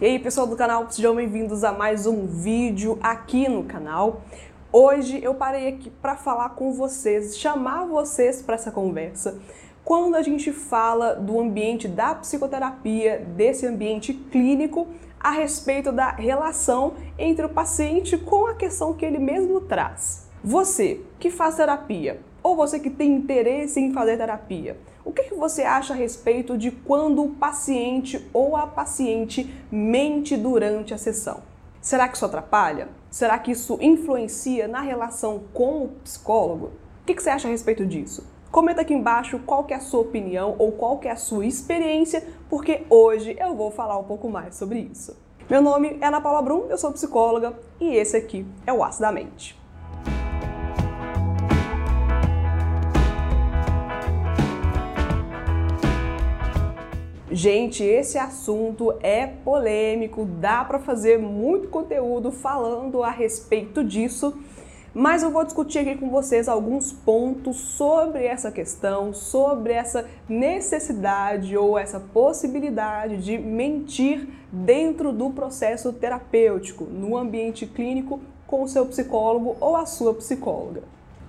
E aí, pessoal do canal, sejam bem-vindos a mais um vídeo aqui no canal. Hoje eu parei aqui para falar com vocês, chamar vocês para essa conversa. Quando a gente fala do ambiente da psicoterapia, desse ambiente clínico, a respeito da relação entre o paciente com a questão que ele mesmo traz. Você que faz terapia, ou você que tem interesse em fazer terapia, o que, que você acha a respeito de quando o paciente ou a paciente mente durante a sessão? Será que isso atrapalha? Será que isso influencia na relação com o psicólogo? O que, que você acha a respeito disso? Comenta aqui embaixo qual é a sua opinião ou qual é a sua experiência, porque hoje eu vou falar um pouco mais sobre isso. Meu nome é Ana Paula Brum, eu sou psicóloga e esse aqui é o Aço da Mente. Gente, esse assunto é polêmico, dá para fazer muito conteúdo falando a respeito disso, mas eu vou discutir aqui com vocês alguns pontos sobre essa questão, sobre essa necessidade ou essa possibilidade de mentir dentro do processo terapêutico, no ambiente clínico com o seu psicólogo ou a sua psicóloga.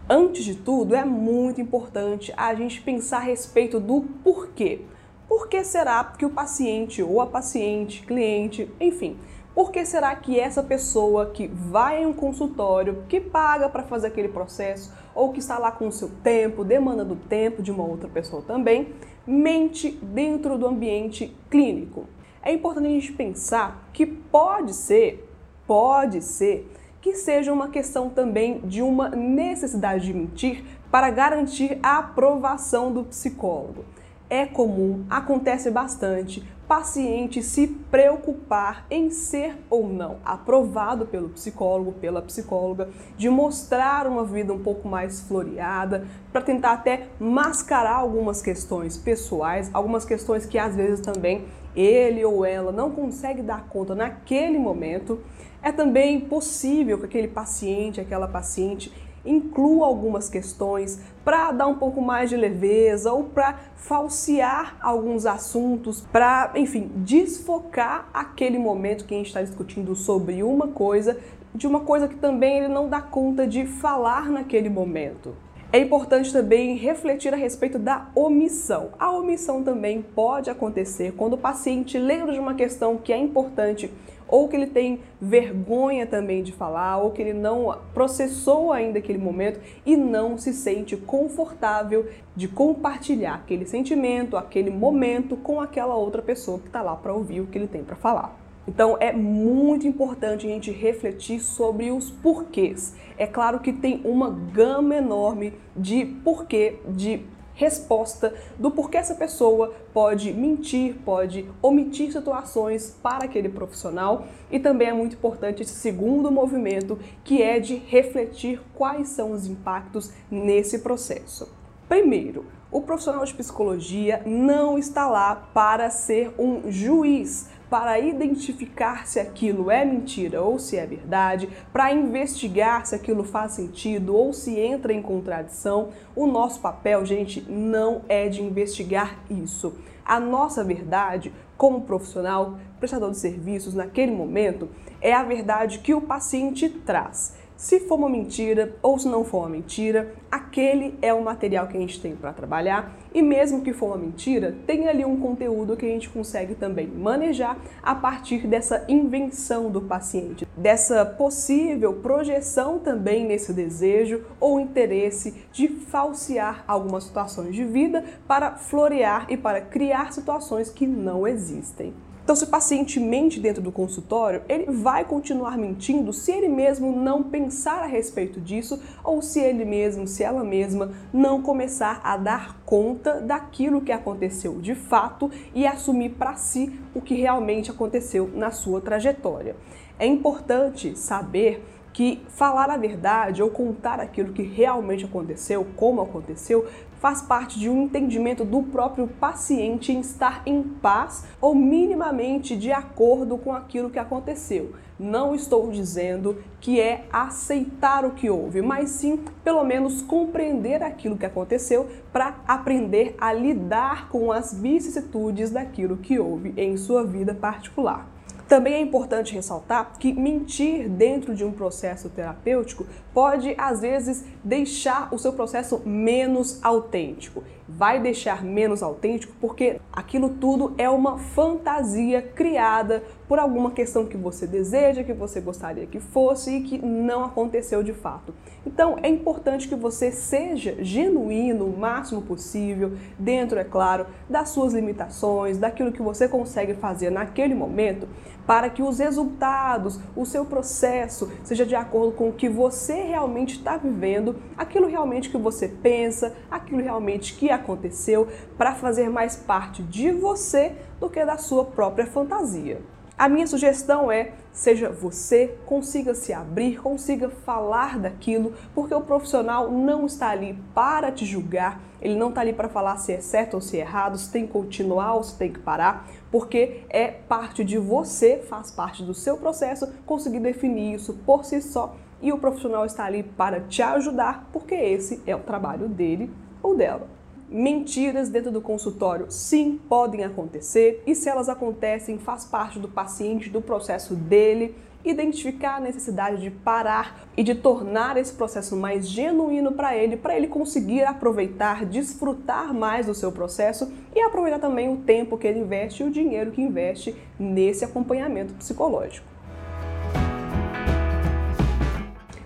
Antes de tudo, é muito importante a gente pensar a respeito do porquê. Por que será que o paciente ou a paciente, cliente, enfim, por que será que essa pessoa que vai em um consultório, que paga para fazer aquele processo, ou que está lá com o seu tempo, demanda do tempo de uma outra pessoa também, mente dentro do ambiente clínico? É importante a gente pensar que pode ser, pode ser, que seja uma questão também de uma necessidade de mentir para garantir a aprovação do psicólogo é comum, acontece bastante, paciente se preocupar em ser ou não aprovado pelo psicólogo, pela psicóloga, de mostrar uma vida um pouco mais floreada, para tentar até mascarar algumas questões pessoais, algumas questões que às vezes também ele ou ela não consegue dar conta naquele momento. É também possível que aquele paciente, aquela paciente inclua algumas questões para dar um pouco mais de leveza ou para falsear alguns assuntos, para, enfim, desfocar aquele momento que a gente está discutindo sobre uma coisa de uma coisa que também ele não dá conta de falar naquele momento. É importante também refletir a respeito da omissão. A omissão também pode acontecer quando o paciente lembra de uma questão que é importante ou que ele tem vergonha também de falar, ou que ele não processou ainda aquele momento e não se sente confortável de compartilhar aquele sentimento, aquele momento com aquela outra pessoa que está lá para ouvir o que ele tem para falar. Então é muito importante a gente refletir sobre os porquês. É claro que tem uma gama enorme de porquê, de resposta do porquê essa pessoa pode mentir, pode omitir situações para aquele profissional e também é muito importante esse segundo movimento que é de refletir quais são os impactos nesse processo. Primeiro, o profissional de psicologia não está lá para ser um juiz, para identificar se aquilo é mentira ou se é verdade, para investigar se aquilo faz sentido ou se entra em contradição. O nosso papel, gente, não é de investigar isso. A nossa verdade, como profissional, prestador de serviços naquele momento, é a verdade que o paciente traz. Se for uma mentira ou se não for uma mentira, aquele é o material que a gente tem para trabalhar e mesmo que for uma mentira, tem ali um conteúdo que a gente consegue também manejar a partir dessa invenção do paciente, dessa possível projeção também nesse desejo ou interesse de falsear algumas situações de vida para florear e para criar situações que não existem. Então, se o paciente mente dentro do consultório, ele vai continuar mentindo se ele mesmo não pensar a respeito disso ou se ele mesmo, se ela mesma não começar a dar conta daquilo que aconteceu de fato e assumir para si o que realmente aconteceu na sua trajetória. É importante saber que falar a verdade ou contar aquilo que realmente aconteceu, como aconteceu, faz parte de um entendimento do próprio paciente em estar em paz ou minimamente de acordo com aquilo que aconteceu. Não estou dizendo que é aceitar o que houve, mas sim, pelo menos, compreender aquilo que aconteceu para aprender a lidar com as vicissitudes daquilo que houve em sua vida particular. Também é importante ressaltar que mentir dentro de um processo terapêutico pode, às vezes, deixar o seu processo menos autêntico. Vai deixar menos autêntico porque aquilo tudo é uma fantasia criada por alguma questão que você deseja, que você gostaria que fosse e que não aconteceu de fato. Então é importante que você seja genuíno o máximo possível, dentro, é claro, das suas limitações, daquilo que você consegue fazer naquele momento, para que os resultados, o seu processo seja de acordo com o que você realmente está vivendo, aquilo realmente que você pensa, aquilo realmente que aconteceu, para fazer mais parte de você do que da sua própria fantasia. A minha sugestão é: seja você, consiga se abrir, consiga falar daquilo, porque o profissional não está ali para te julgar, ele não está ali para falar se é certo ou se é errado, se tem que continuar ou se tem que parar, porque é parte de você, faz parte do seu processo conseguir definir isso por si só e o profissional está ali para te ajudar, porque esse é o trabalho dele ou dela. Mentiras dentro do consultório, sim, podem acontecer e se elas acontecem, faz parte do paciente, do processo dele. Identificar a necessidade de parar e de tornar esse processo mais genuíno para ele, para ele conseguir aproveitar, desfrutar mais do seu processo e aproveitar também o tempo que ele investe e o dinheiro que investe nesse acompanhamento psicológico.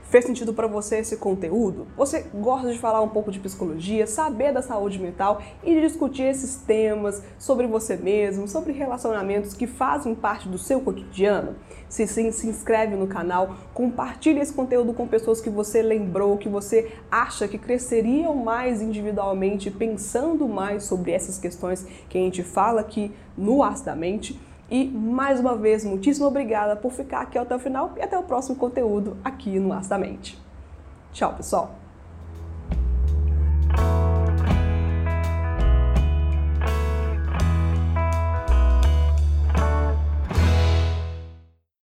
Fez sentido para você esse conteúdo? Você gosta de falar um pouco de psicologia, saber da saúde mental e de discutir esses temas sobre você mesmo, sobre relacionamentos que fazem parte do seu cotidiano? Se sim, se inscreve no canal, compartilhe esse conteúdo com pessoas que você lembrou, que você acha que cresceriam mais individualmente, pensando mais sobre essas questões que a gente fala aqui no Acidamente. E mais uma vez, muitíssimo obrigada por ficar aqui até o final e até o próximo conteúdo aqui no Astamente. Tchau, pessoal!